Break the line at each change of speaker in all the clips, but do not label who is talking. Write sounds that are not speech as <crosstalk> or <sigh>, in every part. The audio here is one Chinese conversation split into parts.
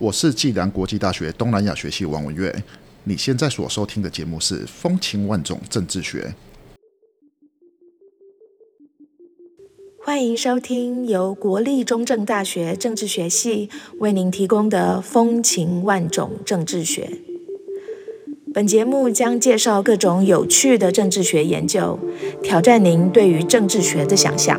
我是暨南国际大学东南亚学系王文月。你现在所收听的节目是《风情万种政治学》，
欢迎收听由国立中正大学政治学系为您提供的《风情万种政治学》。本节目将介绍各种有趣的政治学研究，挑战您对于政治学的想象。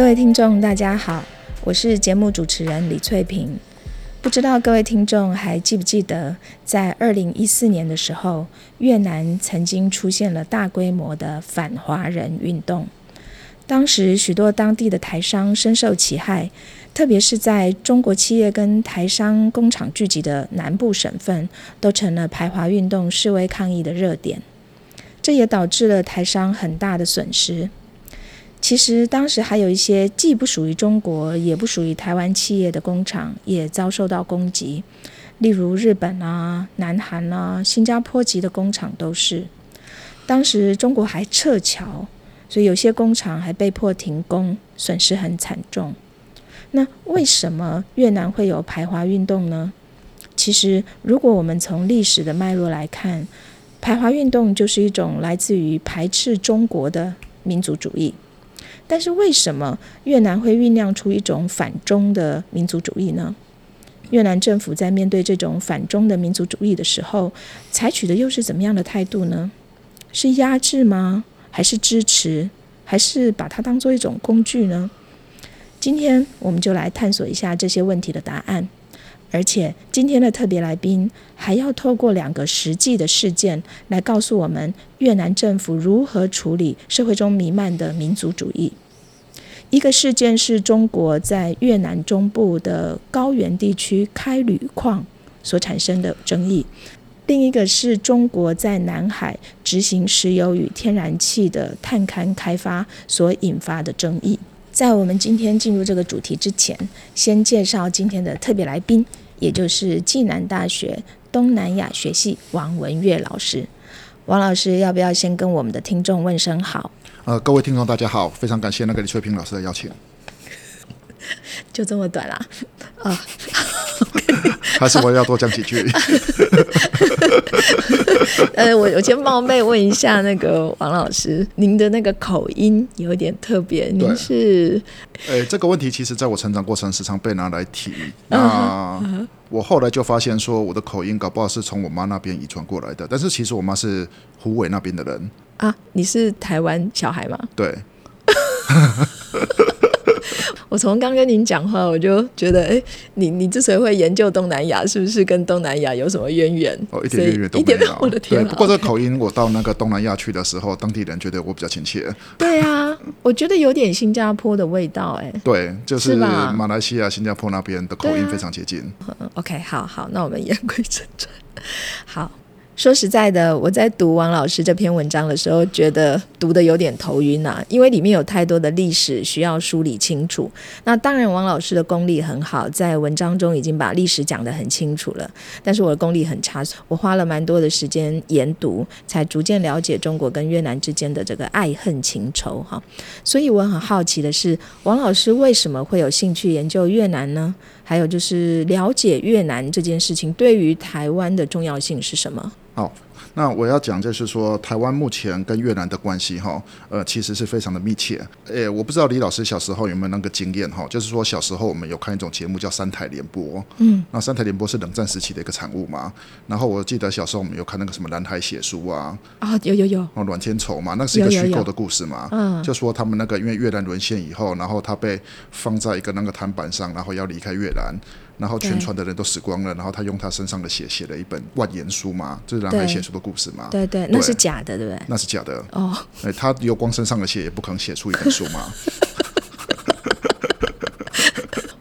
各位听众，大家好，我是节目主持人李翠萍。不知道各位听众还记不记得，在二零一四年的时候，越南曾经出现了大规模的反华人运动。当时许多当地的台商深受其害，特别是在中国企业跟台商工厂聚集的南部省份，都成了排华运动示威抗议的热点。这也导致了台商很大的损失。其实当时还有一些既不属于中国，也不属于台湾企业的工厂也遭受到攻击，例如日本啊、南韩啊、新加坡籍的工厂都是。当时中国还撤侨，所以有些工厂还被迫停工，损失很惨重。那为什么越南会有排华运动呢？其实，如果我们从历史的脉络来看，排华运动就是一种来自于排斥中国的民族主义。但是为什么越南会酝酿出一种反中的民族主义呢？越南政府在面对这种反中的民族主义的时候，采取的又是怎么样的态度呢？是压制吗？还是支持？还是把它当做一种工具呢？今天我们就来探索一下这些问题的答案。而且今天的特别来宾还要透过两个实际的事件来告诉我们越南政府如何处理社会中弥漫的民族主义。一个事件是中国在越南中部的高原地区开铝矿所产生的争议，另一个是中国在南海执行石油与天然气的探勘开发所引发的争议。在我们今天进入这个主题之前，先介绍今天的特别来宾，也就是暨南大学东南亚学系王文月老师。王老师，要不要先跟我们的听众问声好？
呃，各位听众大家好，非常感谢那个李翠萍老师的邀请。<laughs>
就这么短啦？啊，<laughs>
还是我要多讲几句？<laughs>
呃，我我先冒昧问一下那个王老师，您的那个口音有点特别，您是？
呃，这个问题其实在我成长过程时常被拿来提。那我后来就发现说，我的口音搞不好是从我妈那边遗传过来的，但是其实我妈是湖尾那边的人。
啊，你是台湾小孩吗？
对。<laughs>
我从刚跟您讲话，我就觉得，哎，你你之所以会研究东南亚，是不是跟东南亚有什么渊源？
哦，一点渊源都没有。我的天！不过这口音，我到那个东南亚去的时候，当地人觉得我比较亲切。
对啊，我觉得有点新加坡的味道，哎。
对，就是马来西亚、新加坡那边的口音非常接近。
OK，好好，那我们言归正传。好。说实在的，我在读王老师这篇文章的时候，觉得读的有点头晕呐，因为里面有太多的历史需要梳理清楚。那当然，王老师的功力很好，在文章中已经把历史讲得很清楚了。但是我的功力很差，我花了蛮多的时间研读，才逐渐了解中国跟越南之间的这个爱恨情仇哈。所以我很好奇的是，王老师为什么会有兴趣研究越南呢？还有就是了解越南这件事情对于台湾的重要性是什么？
好，那我要讲就是说，台湾目前跟越南的关系哈，呃，其实是非常的密切。诶，我不知道李老师小时候有没有那个经验哈，就是说小时候我们有看一种节目叫三台联播，嗯，那三台联播是冷战时期的一个产物嘛。然后我记得小时候我们有看那个什么蓝海写书啊，
啊，有有有，
哦，阮天仇嘛，那是一个虚构的故事嘛，嗯，就说他们那个因为越南沦陷以后，然后他被放在一个那个摊板上，然后要离开越南。然后全船的人都死光了，然后他用他身上的血写了一本万言书嘛，就是蓝海
对
写书的故事嘛。
对对，那是假的，对不对？
那是假的，
哦，
哎，他流光身上的血也不可能写出一本书嘛。<laughs>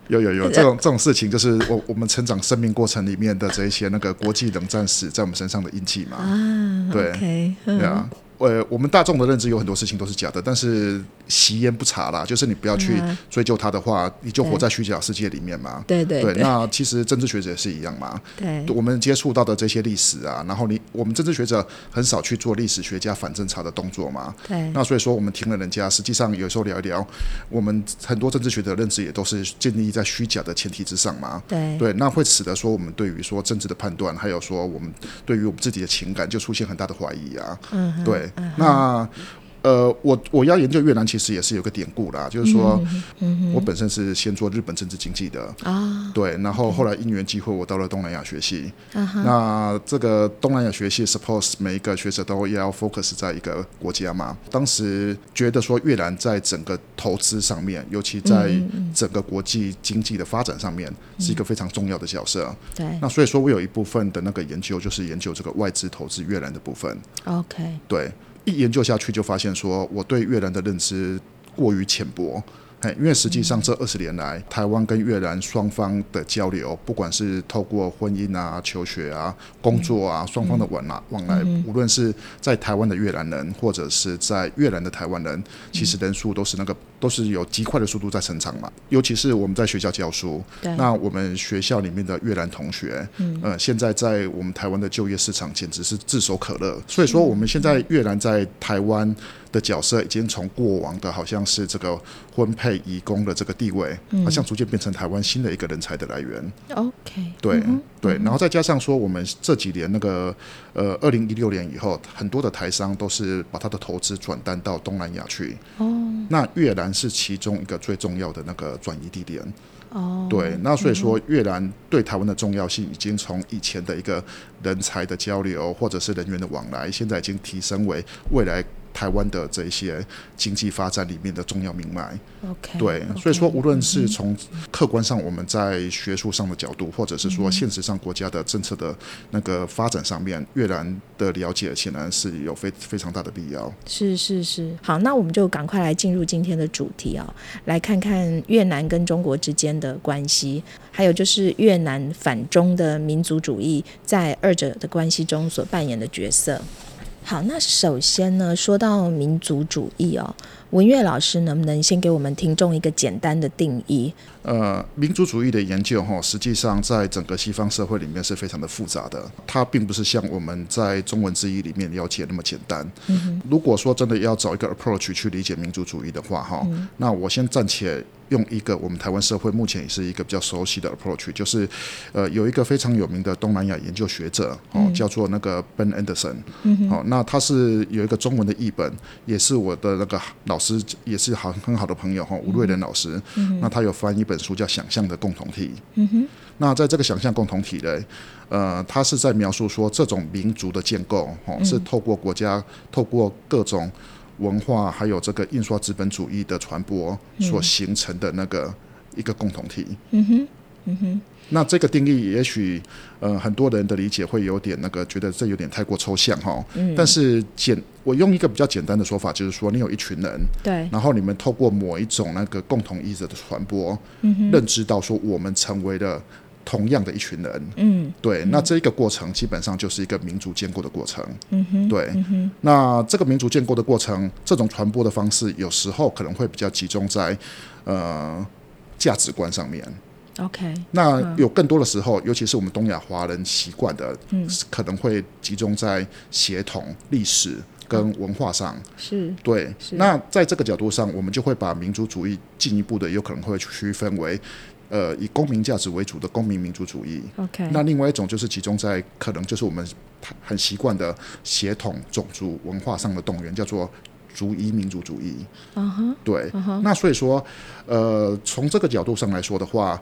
有有有，这种这种事情就是我我们成长生命过程里面的这一些那个国际冷战史在我们身上的印记嘛。
啊
对对啊，呃，我们大众的认知有很多事情都是假的，但是习焉不查啦，就是你不要去
嗯
追究它的话，你就活在虚假世界里面嘛。对，
对对对
那其实政治学者也是一样嘛。
对
我们接触到的这些历史啊，然后你我们政治学者很少去做历史学家反侦查的动作嘛。
对
那所以说，我们听了人家，实际上有时候聊一聊，我们很多政治学者认知也都是建立在虚假的前提之上嘛。
对
对，那会使得说我们对于说政治的判断，还有说我们对于我们自己的情感，就出现很大的怀疑啊。
嗯哼
那呃，我我要研究越南，其实也是有个典故啦，就是说，我本身是先做日本政治经济的，
嗯啊。
对，然后后来因缘机会，我到了东南亚学系。
啊
那这个东南亚学系，suppose 每一个学者都要 focus 在一个国家嘛。当时觉得说越南在整个投资上面，尤其在
嗯
整个国际经济的发展上面，是一个非常重要的角色。
对。
那所以说我有一部分的那个研究，就是研究这个外资投资越南的部分。
，OK，
对，一研究下去就发现说，我对越南的认知过于浅薄。嘿，因为实际上这二十年来，台湾跟越南双方的交流，不管是透过婚姻啊、求学啊、工作啊，双方的往来往来，无论是在台湾的越南人，或者是在越南的台湾人，其实人数都是那个都是有极快的速度在成长嘛。尤其是我们在学校教书，那我们学校里面的越南同学，嗯，呃，现在在我们台湾的就业市场简直是炙手可热。所以说，我们现在越南在台湾的角色，已经从过往的好像是这个婚配移工的这个地位，好像逐渐变成台湾新的一个人才的来源。
OK，
对、对，然后再加上说，我们这几年那个呃，二零一六年以后，很多的台商都是把他的投资转单到东南亚去。
哦
那越南是其中一个最重要的那个转移地点。
哦，
对，那所以说越南对台湾的重要性已经从以前的一个人才的交流或者是人员的往来，现在已经提升为未来台湾的这一些经济发展里面的重要命脉。
OK，
对，所以说无论是从客观上我们在学术上的角度，或者是说现实上国家的政策的那个发展上面，越南的了解显然是有非非常大的必要。
是是是，好，那我们就赶快来进入今天的主题哦，来看看越南跟中国之间的关系，还有就是越南反中的民族主义在二者的关系中所扮演的角色。好，那首先呢，说到民族主义哦，文月老师能不能先给我们听众一个简单的定义？
呃，民族主义的研究哈，实际上在整个西方社会里面是非常的复杂的，它并不是像我们在中文字义里面了解那么简单。如果说真的要找一个 approach 去理解民族主义的话哈，那我先暂且用一个我们台湾社会目前也是一个比较熟悉的 approach，就是呃有一个非常有名的东南亚研究学者哦，叫做那个 Ben Anderson，哦，那他是有一个中文的译本，也是我的那个老师，也是好很好的朋友哈，吴瑞仁老师，那他有翻一本书叫《想象的共同体》，那在这个想象共同体呢，呃，他是在描述说这种民族的建构哦，是透过国家透过各种文化还有这个印刷资本主义的传播所形成的那个一个共同体。
嗯哼，嗯哼，
那这个定义，也许呃很多人的理解会有点那个，觉得这有点太过抽象哈。
嗯
但是简，我用一个比较简单的说法，就是说，你有一群人，
对，
然后你们透过某一种那个共同意识的传播，
嗯
认知到说我们成为了同样的一群人。
嗯
对，那这一个过程基本上就是一个民族建构的过程。
嗯哼，
对，那这个民族建构的过程，这种传播的方式，有时候可能会比较集中在呃价值观上面。
，OK，
那有更多的时候，尤其是我们东亚华人习惯的，可能会集中在协同、历史跟文化上。
是，
对
是，
那在这个角度上，我们就会把民族主义进一步的有可能会区分为，呃，以公民价值为主的公民民族主义。
OK，
那另外一种就是集中在可能就是我们很习惯的协同、种族、文化上的动员，叫做族裔民族主义。
嗯哼，
对，那所以说，呃，从这个角度上来说的话，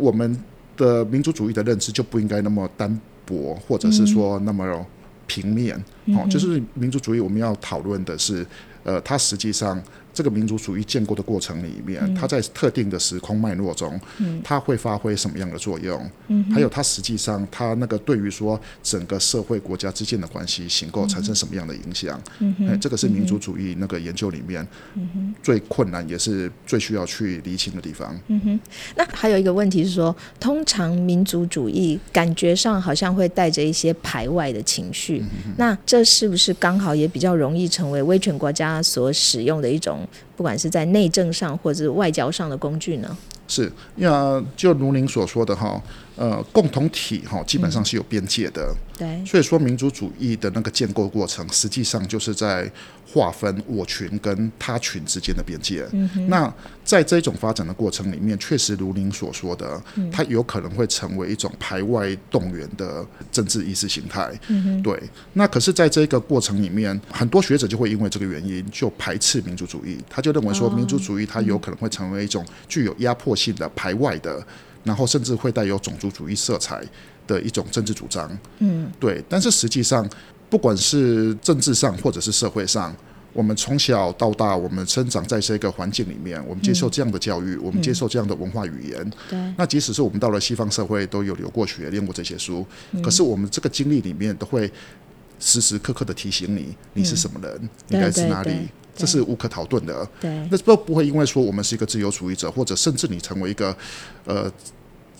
我们的民族主义的认知就不应该那么单薄，或者是说那么平面。哦，就是民族主义，我们要讨论的是，呃，它实际上这个民族主义建构的过程里面，它在特定的时空脉络中，它会发挥什么样的作用？还有它实际上它那个对于说整个社会国家之间的关系形构产生什么样的影响？哎，这个是民族主义那个研究里面最困难也是最需要去厘清的地方。
嗯哼，那还有一个问题是说，通常民族主义感觉上好像会带着一些排外的情绪，那这是不是刚好也比较容易成为威权国家所使用的一种？不管是在内政上或者外交上的工具呢？
是，那就如您所说的哈，呃，共同体哈，基本上是有边界的。
对，
所以说民族主义的那个建构过程，实际上就是在划分我群跟他群之间的边界。那在这种发展的过程里面，确实如您所说的，它有可能会成为一种排外动员的政治意识形态。对，那可是在这个过程里面，很多学者就会因为这个原因就排斥民族主义，他就认为说民族主义它有可能会成为一种具有压迫性的排外的，然后甚至会带有种族主义色彩。的一种政治主张，嗯，对，但是实际上，不管是政治上或者是社会上，我们从小到大，我们生长在这个环境里面，我们接受这样的教育，我们接受这样的文化语言，
对。
那即使是我们到了西方社会，都有留过学、念过这些书，可是我们这个经历里面，都会时时刻刻的提醒你，你是什么人，你来自哪里，这是无可逃遁的。
对。
那不不会因为说我们是一个自由主义者，或者甚至你成为一个呃。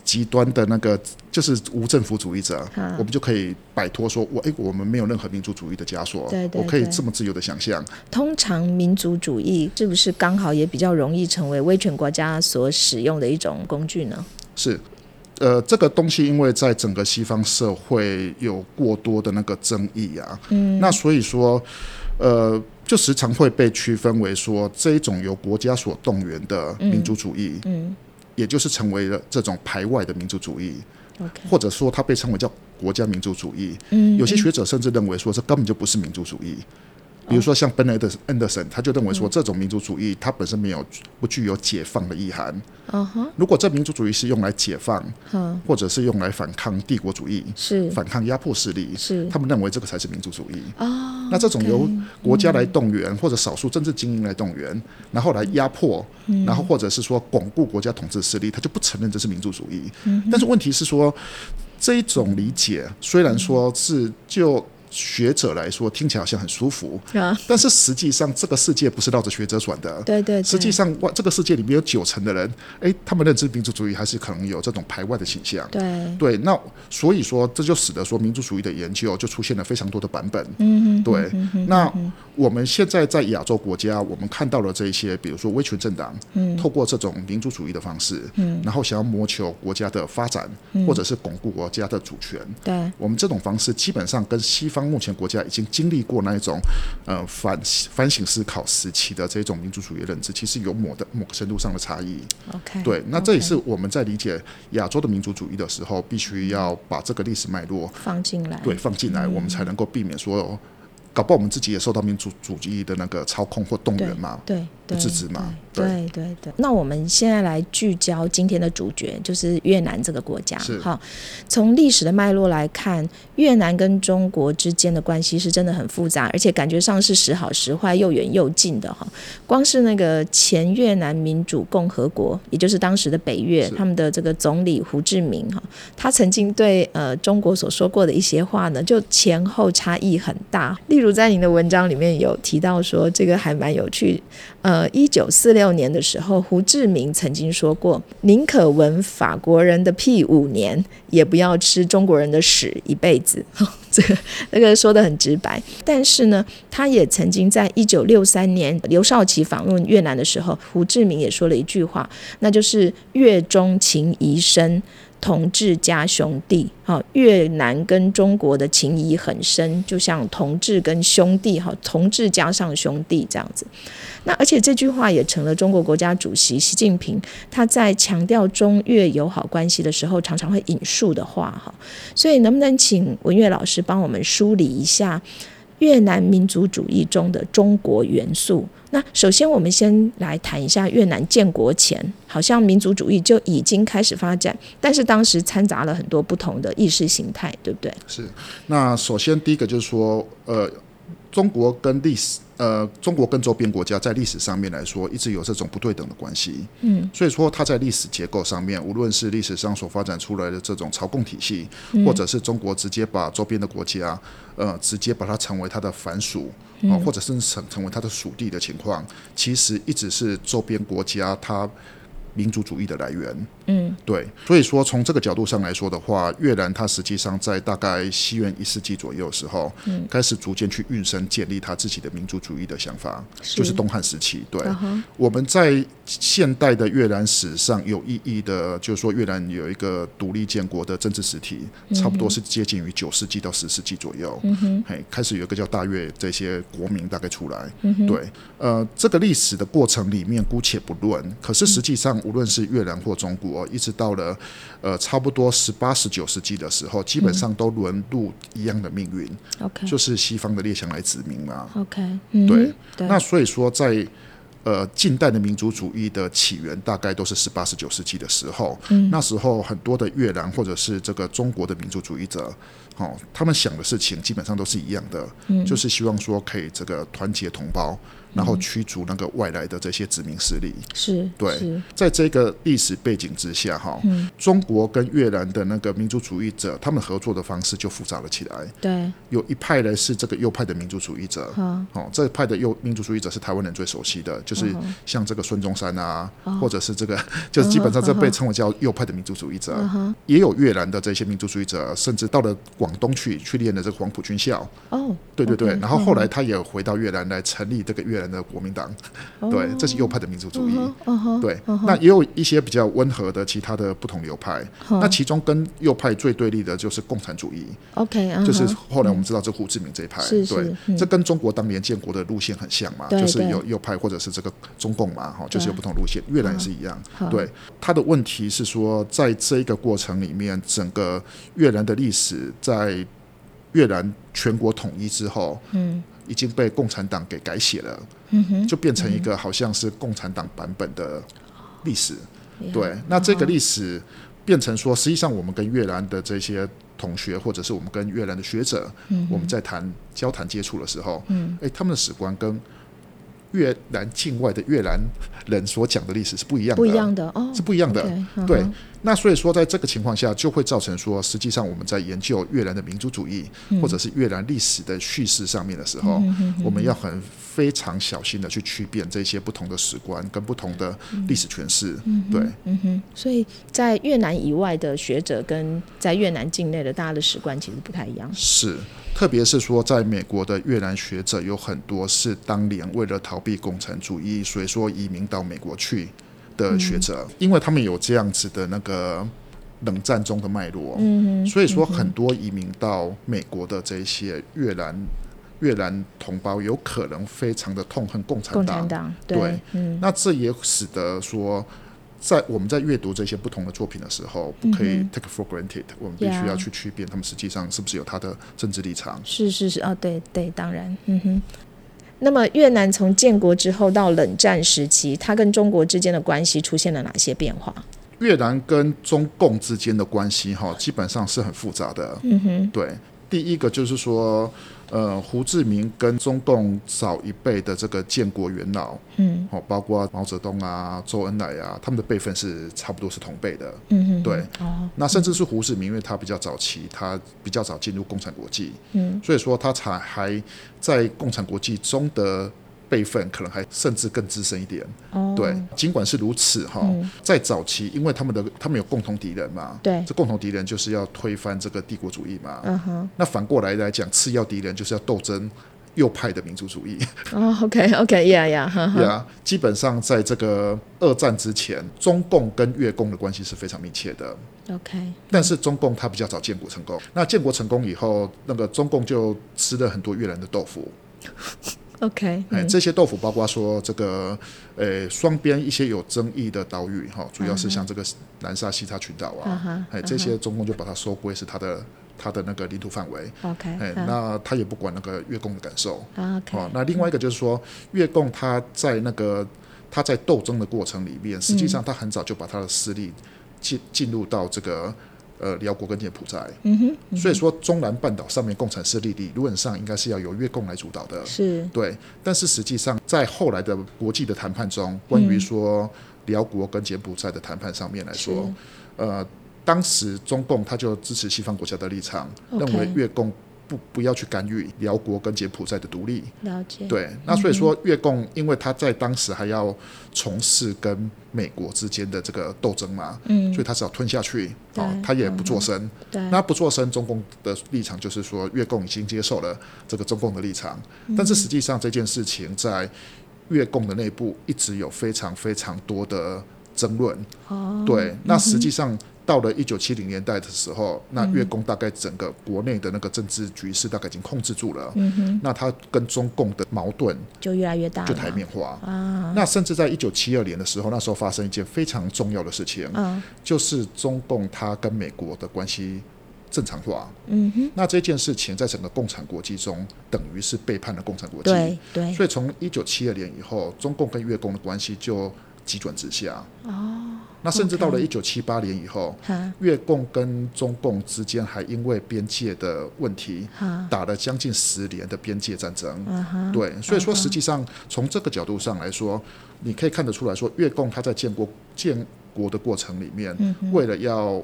极端的那个就是无政府主义者，我们就可以摆脱说，我哎，我们没有任何民族主义的枷锁，我可以这么自由的想象。
通常民族主义是不是刚好也比较容易成为威权国家所使用的一种工具呢？
是，呃，这个东西因为在整个西方社会有过多的那个争议啊，嗯，那所以说，呃，就时常会被区分为说这一种由国家所动员的民族主义，嗯。也就是成为了这种排外的民族主义，或者说它被称为叫国家民族主义。有些学者甚至认为说这根本就不是民族主义。比如说像 Ben Anderson，他就认为说这种民族主义它本身没有不具有解放的意涵。如果这民族主义是用来解放，或者是用来反抗帝国主义，
是
反抗压迫势力，
是
他们认为这个才是民族主义。哦，那这种由国家来动员或者少数政治精英来动员，然后来压迫，然后或者是说巩固国家统治势力，他就不承认这是民族主义。但是问题是说，这一种理解虽然说是就。学者来说听起来好像很舒服，但是实际上这个世界不是绕着学者转的。
对对，
实际上外这个世界里面有九成的人，哎，他们认知民族主义还是可能有这种排外的倾向。
对
对，那所以说这就使得说民族主义的研究就出现了非常多的版本。嗯对，那我们现在在亚洲国家，我们看到了这一些，比如说威权政党，嗯，透过这种民族主义的方式，然后想要谋求国家的发展，或者是巩固国家的主权。
对，
我们这种方式基本上跟西方。目前国家已经经历过那一种呃反反省思考时期的这种民族主义认知，其实有某的某个程度上的差异。
OK，
对，那这也是我们在理解亚洲的民族主义的时候，必须要把这个历史脉络
放进来，
对，放进来，我们才能够避免说。搞不好我们自己也受到民族主义的那个操控或动员嘛？
对，
不自知嘛？
对对对。那我们现在来聚焦今天的主角，就是越南这个国家。好，从历史的脉络来看，越南跟中国之间的关系是真的很复杂，而且感觉上是时好时坏，又远又近的哈。光是那个前越南民主共和国，也就是当时的北越，他们的这个总理胡志明哈，他曾经对呃中国所说过的一些话呢，就前后差异很大。例如在您的文章里面有提到说，这个还蛮有趣。呃，一九四六年的时候，胡志明曾经说过：“宁可闻法国人的屁五年，也不要吃中国人的屎一辈子。<laughs> ”这个那个说的很直白。但是呢，他也曾经在一九六三年刘少奇访问越南的时候，胡志明也说了一句话，那就是“越中情谊深”。同志加兄弟，哈，越南跟中国的情谊很深，就像同志跟兄弟，哈，同志加上兄弟这样子。那而且这句话也成了中国国家主席习近平他在强调中越友好关系的时候常常会引述的话，哈。所以能不能请文月老师帮我们梳理一下？越南民族主义中的中国元素。那首先，我们先来谈一下越南建国前，好像民族主义就已经开始发展，但是当时掺杂了很多不同的意识形态，对不对？
是。那首先第一个就是说，呃，中国跟历史呃，中国跟周边国家在历史上面来说，一直有这种不对等的关系。
嗯，
所以说它在历史结构上面，无论是历史上所发展出来的这种朝贡体系，或者是中国直接把周边的国家，呃，直接把它成为它的藩属，啊、或者甚至成成为它的属地的情况，其实一直是周边国家它民族主义的来源。
嗯，
对，所以说从这个角度上来说的话，越南它实际上在大概西元一世纪左右的时候，嗯，开始逐渐去运生建立它自己的民族主义的想法，就是东汉时期。对，我们在现代的越南史上有意义的，就是说越南有一个独立建国的政治实体，差不多是接近于九世纪到十世纪左右。
嗯哼，
嘿，开始有一个叫大越这些国民大概出来。
嗯哼，
对，呃，这个历史的过程里面姑且不论，可是实际上无论是越南或中国，一直到了呃差不多十八、十九世纪的时候，基本上都沦入一样的命运
，OK
就是西方的列强来殖民嘛。
OK，
对，那所以说在呃近代的民族主义的起源，大概都是十八、十九世纪的时候。
嗯
那时候很多的越南或者是这个中国的民族主义者，哦，他们想的事情基本上都是一样的，
嗯
就是希望说可以这个团结同胞，然后驱逐那个外来的这些殖民势力。
是，
对，在这个历史背景之下，哈、
嗯。
中国跟越南的那个民族主义者，他们合作的方式就复杂了起来。
对，
有一派呢是这个右派的民族主义者，
好，
哦，这派的右民族主义者是台湾人最熟悉的，就是
嗯
像这个孙中山啊，
哦。
或者是这个，<laughs> 就是基本上这被称为叫右派的民族主义者。也有越南的这些民族主义者，甚至到了广东去去练的这个黄埔军校，
哦，
对对对。然后后来他也回到越南来成立这个越南的国民党，对，这是右派的民族主义。对，那也有一些比较温和的其他的不同流派。那其中跟右派最对立的就是共产主义
，OK，嗯
就是后来我们知道这胡志明这一派，对，
嗯。
这跟中国当年建国的路线很像嘛，就是有右派或者是这个中共嘛，哈，就是有不同路线。越南也是一样，对。他的问题是说，在这一个过程里面，整个越南的历史在越南全国统一之后，
嗯
已经被共产党给改写了，就变成一个好像是共产党版本的历史。
呀
对，那这个
嗯
历史变成说，实际上我们跟越南的这些同学，或者是我们跟越南的学者，
嗯
我们在谈交谈接触的时候，
嗯，
哎，他们的史观跟越南境外的越南人所讲的历史是不一样的，
不一样的哦，
是不一样的。对
哼，
那所以说，在这个情况下，就会造成说，实际上我们在研究越南的民族主义，
嗯
或者是越南历史的叙事上面的时候，我们要很非常小心的去区辨这些不同的史观跟不同的历史诠释。对，
嗯哼，所以在越南以外的学者跟在越南境内的大家的史观其实不太一样。
是。特别是说，在美国的越南学者有很多是当年为了逃避共产主义，所以说移民到美国去的学者，因为他们有这样子的那个冷战中的脉络，
嗯哼，
所以说很多移民到美国的这些越南越南同胞，有可能非常的痛恨共产
共
党。
产党
对，
嗯
那这也使得说。在我们在阅读这些不同的作品的时候，不可以
嗯
take for granted，、我们必须要去区别他们实际上是不是有他的政治立场。
是是是，哦，对对，当然，嗯哼。那么越南从建国之后到冷战时期，它跟中国之间的关系出现了哪些变化？
越南跟中共之间的关系，哈，基本上是很复杂的。
嗯哼，
对，第一个就是说，呃，胡志明跟中共早一辈的这个建国元老，
嗯。
哦，包括毛泽东啊、周恩来啊，他们的辈分是差不多是同辈的。
嗯哼，
对，
哦，
那甚至是胡志明，因为他比较早期，他比较早进入共产国际，
嗯。
所以说他才还在共产国际中的辈分可能还甚至更资深一点。
哦，
对，尽管是如此哈，
嗯
在早期，因为他们的他们有共同敌人嘛，
对
这共同敌人就是要推翻这个帝国主义嘛。
嗯哼，
那反过来来讲，次要敌人就是要斗争右派的民族主义。
哦，OK，OK，Yeah <laughs> Yeah，哈哈，
呀，基本上在这个二战之前，中共跟越共的关系是非常密切的。
OK，
但是中共它比较早建国成功，那建国成功以后，那个中共就吃了很多越南的豆腐。<laughs>
OK，
哎，
嗯。
这些豆腐包括说这个，呃，双边一些有争议的岛屿哈，主要是像这个南沙西沙群岛
嗯
啊
哼，
哎，这些中共就把它收归是它的它的那个领土范围。
OK，
哎，
嗯。
那他也不管那个越共的感受。
OK，
哦，那另外一个就是说，越共他在那个他在斗争的过程里面，实际上他很早就把他的势力进进入到这个呃辽国跟柬埔寨。
嗯哼，
所以说中南半岛上面共产势力理论上应该是要由越共来主导的。
是
对，但是实际上在后来的国际的谈判中，关于说辽国跟柬埔寨的谈判上面来说，呃，当时中共他就支持西方国家的立场，认为越共不不要去干预辽国跟柬埔寨的独立。
了解，
对，那所以说越共，因为他在当时还要从事跟美国之间的这个斗争嘛，
嗯。
所以他只好吞下去，
啊
哦，他也不做声。
对，
那不做声，中共的立场就是说，越共已经接受了这个中共的立场，
嗯。
但是实际上这件事情在越共的内部一直有非常非常多的争论。
哦，
对，那实际上到了一九七零年代的时候，那越共大概整个国内的那个政治局势大概已经控制住了。
嗯哼，
那他跟中共的矛盾
就越来越大，
就台面化。
啊，
那甚至在一九七二年的时候，那时候发生一件非常重要的事情，
嗯
就是中共它跟美国的关系正常化。
嗯哼，
那这件事情在整个共产国际中，等于是背叛了共产国际。
对对，
所以从一九七二年以后，中共跟越共的关系就急转直下。
哦，
那甚至到了一九七八年以后，
哈。
越共跟中共之间还因为边界的问题，打了将近十年的边界战争。对，所以说实际上从这个角度上来说，你可以看得出来说，越共它在建国建国的过程里面，为了要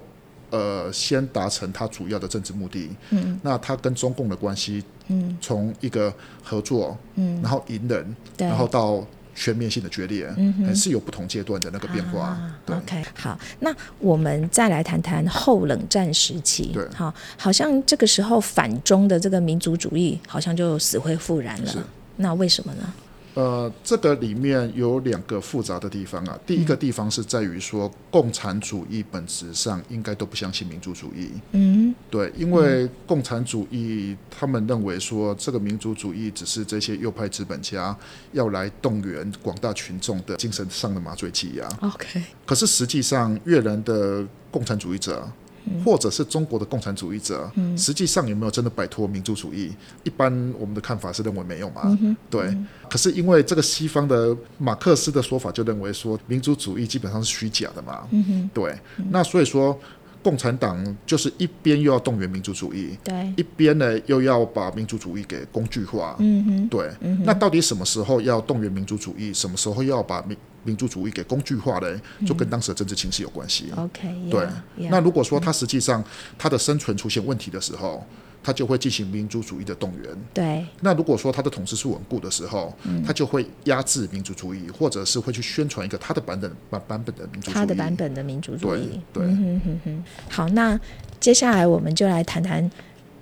呃先达成他主要的政治目的，
嗯。
那他跟中共的关系
嗯。
从一个合作，
嗯，
然后隐忍，
对，
然后到全面性的决裂，
嗯哼
还是有不同阶段的那个变化。
啊
对
OK，好，那我们再来谈谈后冷战时期。
对
好，好像这个时候反中的这个民族主义好像就死灰复燃了。那为什么呢？
呃，这个里面有两个复杂的地方啊。第一个地方是在于说，共产主义本质上应该都不相信民族主义。
嗯
对，因为共产主义他们认为说，这个民族主义只是这些右派资本家要来动员广大群众的精神上的麻醉剂啊。
，OK，
可是实际上，越南的共产主义者，或者是中国的共产主义者，实际上有没有真的摆脱民族主义？一般我们的看法是认为没有嘛。对。可是因为这个西方的马克思的说法就认为说，民族主义基本上是虚假的嘛。对。那所以说，共产党就是一边又要动员民族主义，
对，
一边呢又要把民族主义给工具化。
嗯哼，
对，那到底什么时候要动员民族主义，什么时候要把民民族主义给工具化呢？就跟当时的政治情势有关系。
OK，
对。
yeah，
那如果说他实际上他的生存出现问题的时候，它就会进行民族主义的动员。
对
那如果说他的统治是稳固的时候，他就会压制民族主义，或者是会去宣传一个他的版本版版本的民族主义。
他的版本的民族主义。
对对
嗯哼哼哼。好，那接下来我们就来谈谈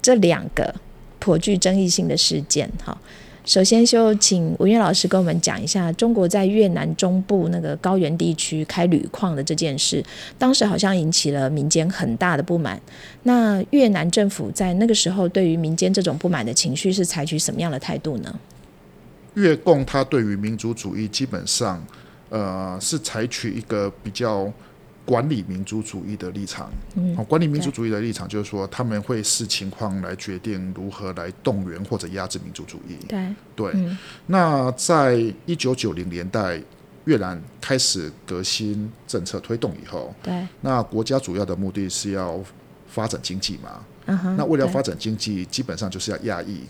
这两个颇具争议性的事件。好，首先就请文渊老师跟我们讲一下中国在越南中部那个高原地区开铝矿的这件事，当时好像引起了民间很大的不满。那越南政府在那个时候对于民间这种不满的情绪是采取什么样的态度呢？
越共它对于民族主义基本上，呃，是采取一个比较管理民族主义的立场。嗯，管理民族主义的立场就是说，他们会视情况来决定如何来动员或者压制民族主义。
对，
对，
嗯
那在一九九零年代，越南开始革新政策推动以后，
对，
那国家主要的目的是要发展经济嘛。
嗯哼，对
那为了发展经济，基本上就是要压抑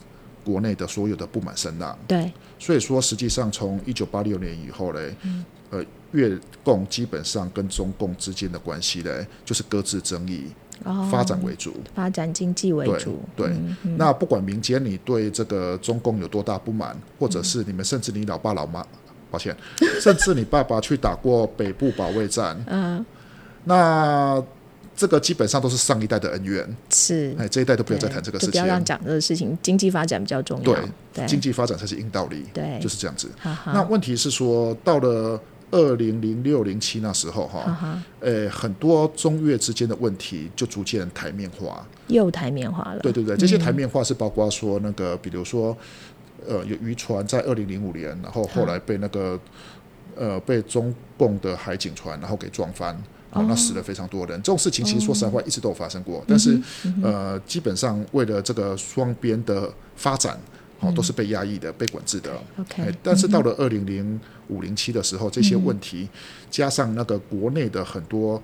国内的所有的不满声浪。
对，
所以说，实际上从一九八六年以后嘞，呃，越共基本上跟中共之间的关系嘞，就是搁置争议，
哦
发展为主。
发展经济为主，
对，
嗯
那不管民间你对这个中共有多大不满，或者是你们甚至你老爸老妈，抱歉，<laughs> 甚至你爸爸去打过北部保卫战，
嗯，
那这个基本上都是上一代的恩怨，
是。
哎，这一代都不要再谈这个事情
就不要。让讲这个事情，经济发展比较重要。
对
对，
经济发展才是硬道理，
对
就是这样子。那问题是说，到了二零零六零七那时候哈，呃，很多中越之间的问题就逐渐台面化。
又台面化了。
对对对，这些台面化是包括说那个，比如说，呃，有渔船在二零零五年，然后后来被那个呃被中共的海警船然后给撞翻。哦，那死了非常多人。这种事情其实说实在话一直都有发生过，但是呃，基本上为了这个双边的发展，哦，都是被压抑的、被管制的。
OK，
哎，但是到了二零零五零七的时候，这些问题加上那个国内的很多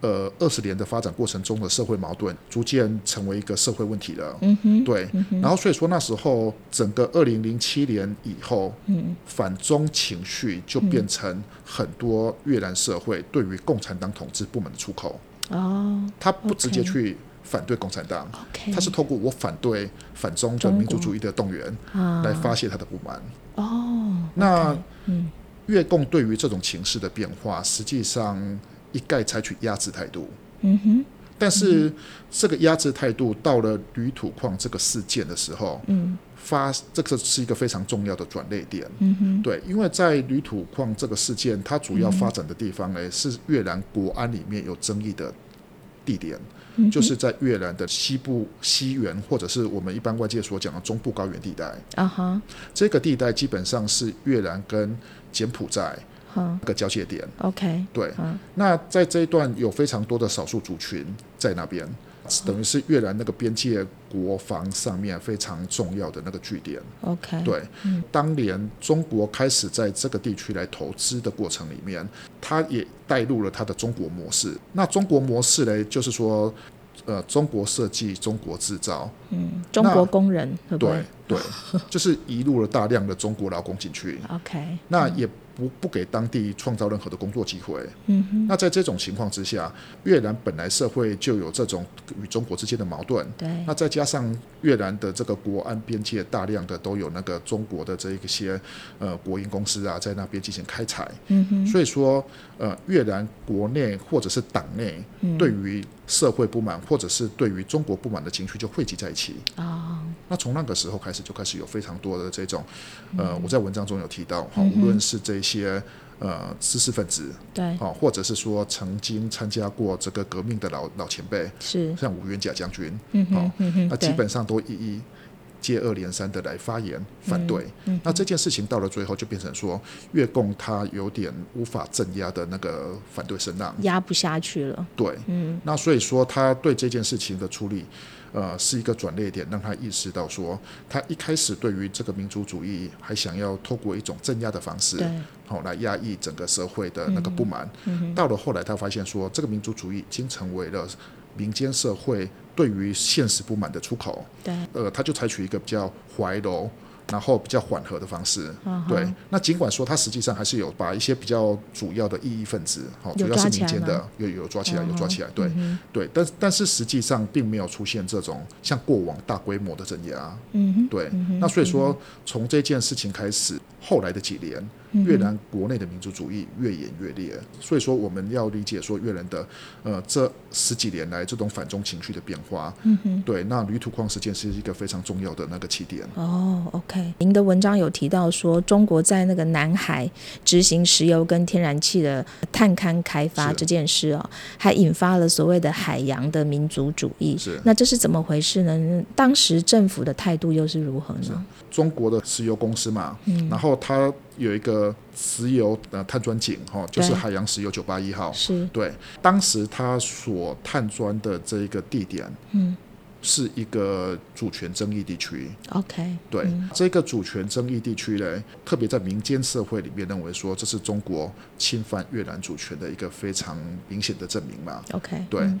呃二十年的发展过程中的社会矛盾，逐渐成为一个社会问题了。
嗯哼，
对，然后所以说那时候整个二零零七年以后，
嗯。
反中情绪就变成很多越南社会对于共产党统治部门的出口。
哦
他不直接去反对共产党。他是透过我反对反中的民族主义的动员
啊。
来发泄他的不满。
哦，
那
嗯。
越共对于这种情势的变化，实际上一概采取压制态度。
嗯哼，
但是这个压制态度到了铝土矿这个事件的时候，
嗯。
发这个是一个非常重要的转捩点。
嗯哼，
对，因为在铝土矿这个事件，它主要发展的地方呢、是越南国安里面有争议的地点，
嗯
就是在越南的西部西缘，或者是我们一般外界所讲的中部高原地带。
啊哈，
这个地带基本上是越南跟柬埔寨那个交界点。
，OK，
对，
嗯
那在这一段有非常多的少数族群在那边，等于是越南那个边界国防上面非常重要的那个据点。
，OK，
对，
嗯
当年中国开始在这个地区来投资的过程里面，它也带入了它的中国模式。那中国模式呢，就是说，呃，中国设计、中国制造，
嗯，中国工人
对对，就是移入了大量的中国劳工进去
，？OK，
那也不不给当地创造任何的工作机会。
嗯哼，
那在这种情况之下，越南本来社会就有这种与中国之间的矛盾，
对。
那再加上越南的这个国安边界大量的都有那个中国的这一些呃国营公司啊，在那边进行开采，
嗯哼，
所以说呃越南国内或者是党内
嗯。
对于社会不满或者是对于中国不满的情绪就汇集在一起。
啊，
那从那个时候开始就开始有非常多的这种呃，我在文章中有提到哈，无论是这些呃知识分子
对，
啊，或者是说曾经参加过这个革命的老老前辈，
是，
像吴元甲将军，
嗯哼，
那基本上都一一接二连三的来发言反对。
嗯
那这件事情到了最后，就变成说越共他有点无法镇压的那个反对声浪。
压不下去了，
对，
嗯。
那所以说他对这件事情的处理，呃，是一个转捩点，让他意识到说，他一开始对于这个民族主义还想要透过一种镇压的方式，
对，
好、来压抑整个社会的那个不满。到了后来，他发现说，这个民族主义已经成为了民间社会对于现实不满的出口。
对，
呃，他就采取一个比较怀柔，然后比较缓和的方式。
嗯
对，那尽管说他实际上还是有把一些比较主要的异议分子，好、
有
主要是民间的，有有抓起来，有抓起来，对、
嗯
对，但但是实际上并没有出现这种像过往大规模的镇压。
嗯，
对，
嗯
那所以说从这件事情开始，后来的几年，越南国内的民族主义越演越烈，所以说我们要理解说越南的呃这十几年来这种反中情绪的变化，
嗯哼。
对，那铝土矿事件是一个非常重要的那个起点。
哦，OK，您的文章有提到说，中国在那个南海执行石油跟天然气的探勘开发这件事哦，还引发了所谓的海洋的民族主义。
是
那这是怎么回事呢？当时政府的态度又是如何呢？
中国的石油公司嘛，
嗯
然后它有一个石油呃探钻井哈，就是海洋石油九八一号。
是，
对，当时他所探钻的这一个地点
嗯
是一个主权争议地区。
，OK，
对，
嗯
这个主权争议地区呢，特别在民间社会里面认为说，这是中国侵犯越南主权的一个非常明显的证明嘛。
，OK，
对
嗯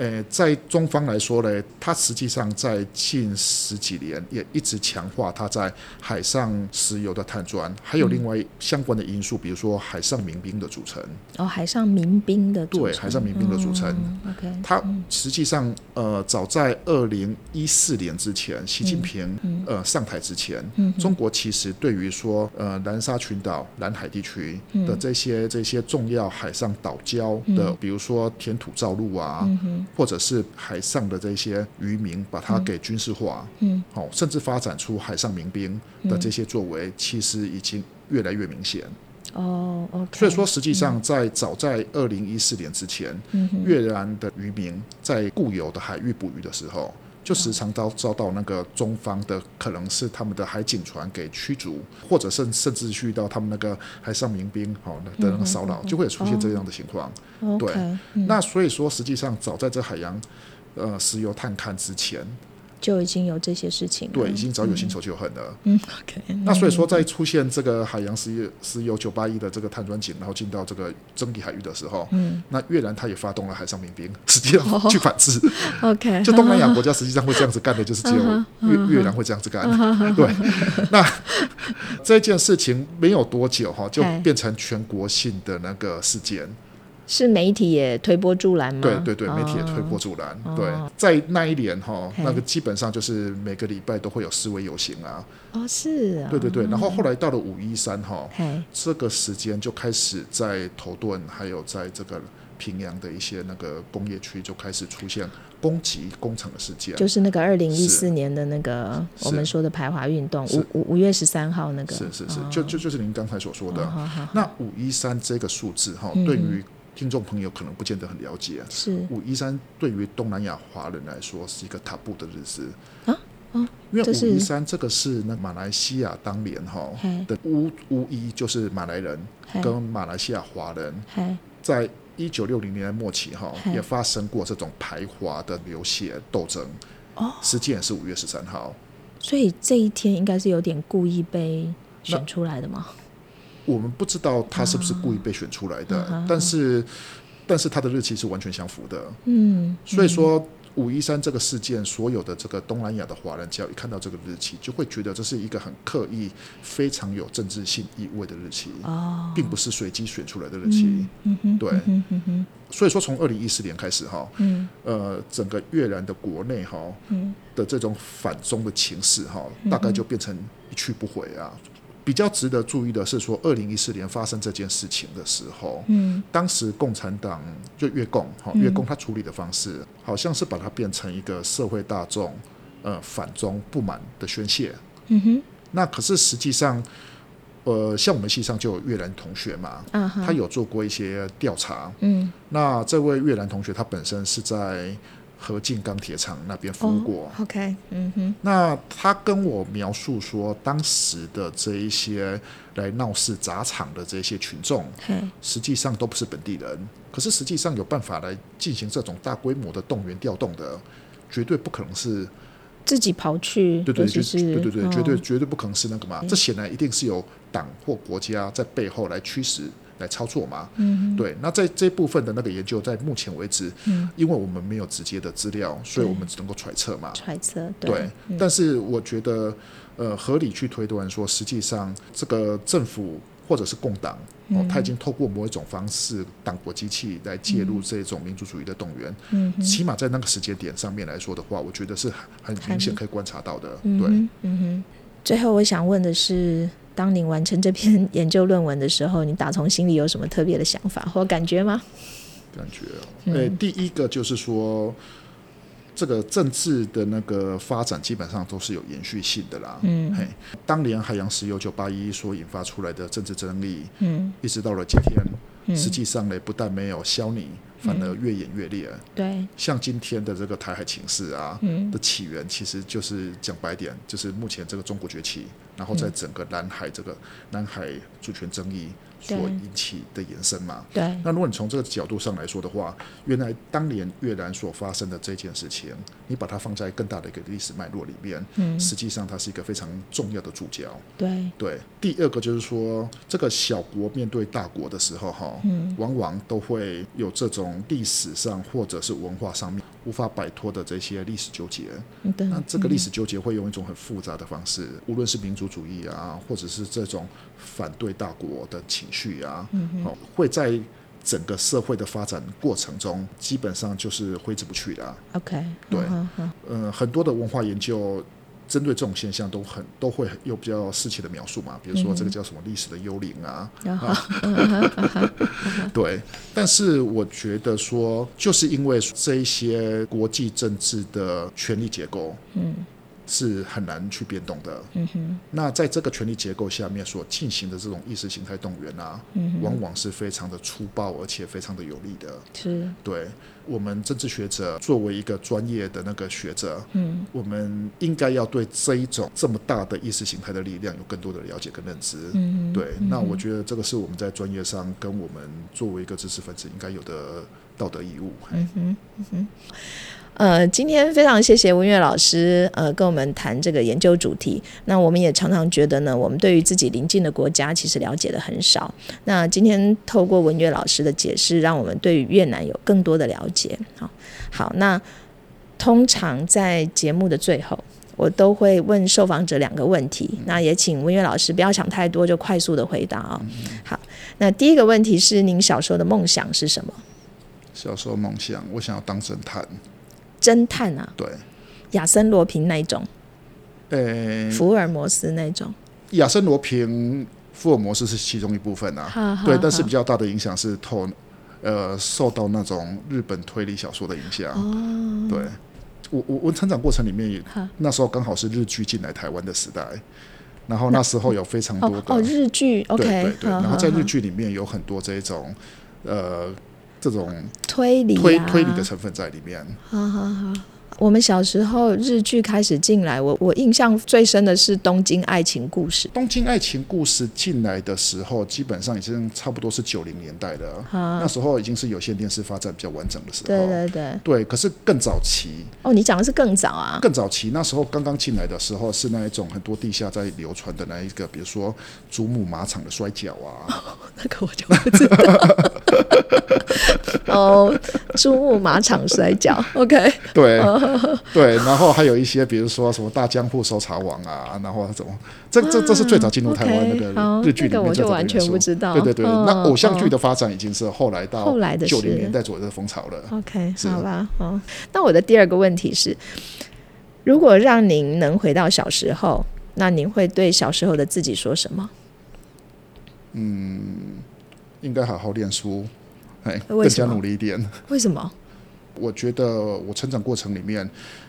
呃，在中方来说呢，它实际上在近十几年也一直强化它在海上石油的探钻，还有另外相关的因素，比如说海上民兵的组成。
哦，海上民兵的组成。
对海上民兵的组成。
嗯，OK，
它实际上，呃，早在二零一四年之前，习近平、
嗯。
呃上台之前，
嗯
中国其实对于说呃南沙群岛、南海地区
嗯。
的这些、这些重要海上岛礁的，比如说填土造陆啊，或者是海上的这些渔民，把它给军事化，
嗯。
好、甚至发展出海上民兵的这些作为，其实已经越来越明显。
哦，OK，
所以说，实际上在早在二零一四年之前，
嗯，
越南的渔民在固有的海域捕鱼的时候，就时常遭遭到那个中方的可能是他们的海警船给驱逐，或者甚甚至去到他们那个海上民兵好的那个骚扰，就会有出现这样的情况。
嗯
那所以说，实际上早在这海洋呃石油探勘之前，
就已经有这些事情了。
对，已经早有新仇旧恨了。
嗯，OK。
那所以说，在出现这个海洋石油石油九八一的这个碳钻井，然后进到这个争议海域的时候，
嗯
那越南它也发动了海上民兵，直接去反制。<laughs>
OK，<laughs>
就东南亚国家实际上会这样子干的，就是只有 <laughs> 越越南会这样子干。对，那这件事情没有多久哈，就
哎
变成全国性的那个事件。
是媒体也推波助澜吗？
对对对，媒体也推
哦
波助澜。
哦。
对，在那一年哈，
嘿。
那个基本上就是每个礼拜都会有示威游行啊。
哦，是啊，
对对对，然后后来到了五一三哈，这个时间就开始在头顿，还有在这个平阳的一些那个工业区就开始出现攻击工厂的事件。
就是那个二零一四年的那个我们说的排华运动，
是。
五五五月十三号那个，
是是是。
哦，
就就就是您刚才所说的。
好好好。
那五一三这个数字哈，
嗯。
对于听众朋友可能不见得很了解。
是。
五一三对于东南亚华人来说是一个塔布的日子。
啊？哦，
因为五一三这个是那马来西亚当年哈的乌乌伊就是马来人跟马来西亚华人，在一九六零年代末期哈也发生过这种排华的流血斗争，
哦，
时间也是五月十三号。
所以这一天应该是有点故意被选出来的嘛？
我们不知道他是不是故意被选出来的，
啊。
但是但是他的日期是完全相符的。
嗯，
所以说五一三这个事件，所有的这个东南亚的华人，只要一看到这个日期，就会觉得这是一个很刻意、非常有政治性意味的日期，
哦，
并不是随机选出来的日期。
嗯哼，
对。所以说，从二零一四年开始哈，
嗯。
呃，整个越南的国内哈
嗯。
的这种反中的情势哈，大概就变成一去不回啊。比较值得注意的是说，二零一四年发生这件事情的时候，
嗯。
当时共产党就越共哈，
嗯。
越共他处理的方式，好像是把它变成一个社会大众呃反中不满的宣泄。
嗯哼，
那可是实际上，呃，像我们系上就有越南同学嘛，他有做过一些调查。
嗯。
那这位越南同学他本身是在河静钢铁厂那边服务过。
哦，OK，嗯哼，
那他跟我描述说，当时的这一些来闹事砸场的这些群众，
嘿，
实际上都不是本地人，可是实际上有办法来进行这种大规模的动员调动的，绝对不可能是，
自己跑去，
对对，就是对对对，
哦
绝对绝对不可能是那个嘛，这显然一定是有党或国家在背后来驱使、来操作嘛。
嗯
对，那在这部分的那个研究，在目前为止，
嗯，
因为我们没有直接的资料，所以我们只能够揣测嘛。
揣测，
对，
嗯。
但是我觉得，呃，合理去推断说，实际上这个政府或者是共党，哦
嗯，
他已经透过某一种方式，党国机器来介入这种民族主义的动员。
嗯
起码在那个时间点上面来说的话，我觉得是很很明显可以观察到的。对，
嗯哼。最后，我想问的是，当你完成这篇研究论文的时候，你打从心里有什么特别的想法或感觉吗？
感觉哦，
嗯
诶、第一个就是说。这个政治的那个发展基本上都是有延续性的啦。
嗯。
嘿，当年海洋石油九八一所引发出来的政治争议，
嗯。
一直到了今天，
嗯，
实际上呢，不但没有消弭，反而越演越烈。
对，
像今天的这个台海情势啊，
嗯。
的起源其实就是讲白点，就是目前这个中国崛起，然后在整个南海这个南海主权争议所引起的延伸嘛。
对，
那如果你从这个角度上来说的话，原来当年越南所发生的这件事情，你把它放在更大的一个历史脉络里面，
嗯
实际上它是一个非常重要的主角。
对，
对，第二个就是说，这个小国面对大国的时候，哈，
嗯
往往都会有这种历史上或者是文化上面无法摆脱的这些历史纠结。
嗯对，
那这个历史纠结会用一种很复杂的方式，无论是民族主义啊，或者是这种反对大国的情绪啊，会在整个社会的发展过程中，基本上就是挥之不去的啊、
OK，
对。很多的文化研究针对这种现象都很都会有比较适切的描述嘛，比如说这个叫什么历史的幽灵啊，<laughs> 对。但是我觉得说，就是因为这一些国际政治的权力结构
嗯
是很难去变动的，
嗯哼
那在这个权力结构下面所进行的这种意识形态动员啊，
嗯哼，
往往是非常的粗暴，而且非常的有力的。
是
对我们政治学者作为一个专业的那个学者，
嗯
我们应该要对这一种这么大的意识形态的力量有更多的了解跟认知。
嗯
对，那我觉得这个是我们在专业上跟我们作为一个知识分子应该有的道德义务。
嗯哼嗯哼。呃，今天非常谢谢文月老师，呃，跟我们谈这个研究主题。那我们也常常觉得呢，我们对于自己邻近的国家其实了解的很少。那今天透过文月老师的解释，让我们对于越南有更多的了解。好，好，那通常在节目的最后，我都会问受访者两个问题。那也请文月老师不要想太多，就快速的回答啊、好，那第一个问题是，您小时候的梦想是什么？
小时候梦想，我想要当侦探。
侦探啊，
对，
亚森罗平那一种，
呃，
福尔摩斯那种。
亚森罗平、福尔摩斯是其中一部分啊。对，但是比较大的影响是透呃受到那种日本推理小说的影响。
哦，
对，我我我成长过程里面也那时候刚好是日剧进来台湾的时代，然后那时候有非常多的
哦哦，日剧
对
，OK，
对。对，
好
然后在日剧里面有很多这种呃这种
推理、啊、
推推理的成分在里面。
好好好。我们小时候日剧开始进来，我我印象最深的是《东京爱情故事》。
东京爱情故事进来的时候，基本上已经差不多是九零年代了，
啊
那时候已经是有线电视发展比较完整的时候。
对对对，
对可是更早期，
哦，你讲的是更早啊？
更早期那时候刚刚进来的时候，是那一种很多地下在流传的那一个，比如说祖母马场的摔跤啊，<laughs>
那个我就不知道。哦，珠穆马场摔跤，OK，
对对，然后还有一些比如说什么大江户搜查网啊，然后怎么，这这这是最早进入台湾那个日剧里面
就完全不知道
对对对，
嗯
那偶像剧
嗯
的发展已经是后来到
后来的
九零年代左右的风潮了。
OK，好吧，哦，那我的第二个问题是，如果让您能回到小时候，那您会对小时候的自己说什么？
嗯应该好好念书，哎，更加努力一点。
为什么？
我觉得我成长过程里面，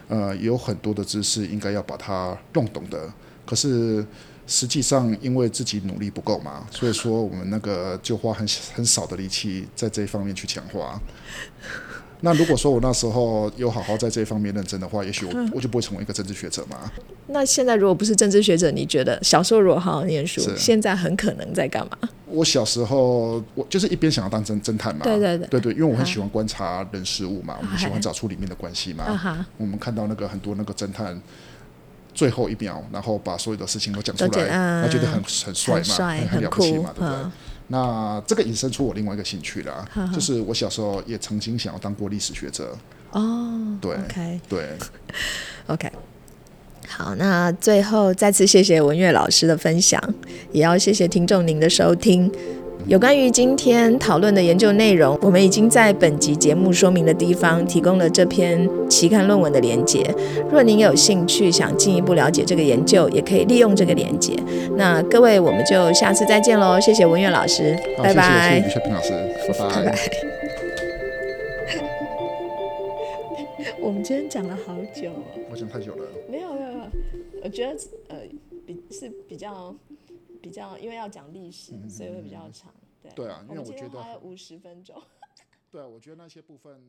呃，有很多的知识应该要把它弄懂的，可是实际上因为自己努力不够嘛，所以说我们那个就花很很少的力气在这一方面去强化。那如果说我那时候有好好在这一方面认真的话，也许我
嗯
我就不会成为一个政治学者嘛。
那现在如果不是政治学者，你觉得小时候如果好好念书，现在很可能在干嘛？
我小时候我就是一边想要当侦侦探嘛，
对对对
对对，因为我很喜欢观察人事物嘛，我们喜欢找出里面的关系嘛。我们看到那个很多那个侦探，最后一秒，然后把所有的事情都讲出来，那觉得很很帅嘛，
很帅
很了不起嘛，对不对？
嗯
那这个引申出我另外一个兴趣啦
哈哈，
就是我小时候也曾经想要当过历史学者，
哦，
对
，OK
对，<laughs>
OK。好，那最后再次谢谢文月老师的分享，也要谢谢听众您的收听。有关于今天讨论的研究内容，我们已经在本集节目说明的地方提供了这篇期刊论文的连接。若您有兴趣想进一步了解这个研究，也可以利用这个连接。那各位，我们就下次再见喽！谢谢文月老师，拜，拜
谢谢老师，
拜拜。我们今天讲了好久哦。
我讲太久了。
没有没有，没有我觉得呃比是比较比较，因为要讲历史，所以会比较长。对
对啊因为我觉得
还有五十分钟。<laughs>
对啊，我觉得那些部分。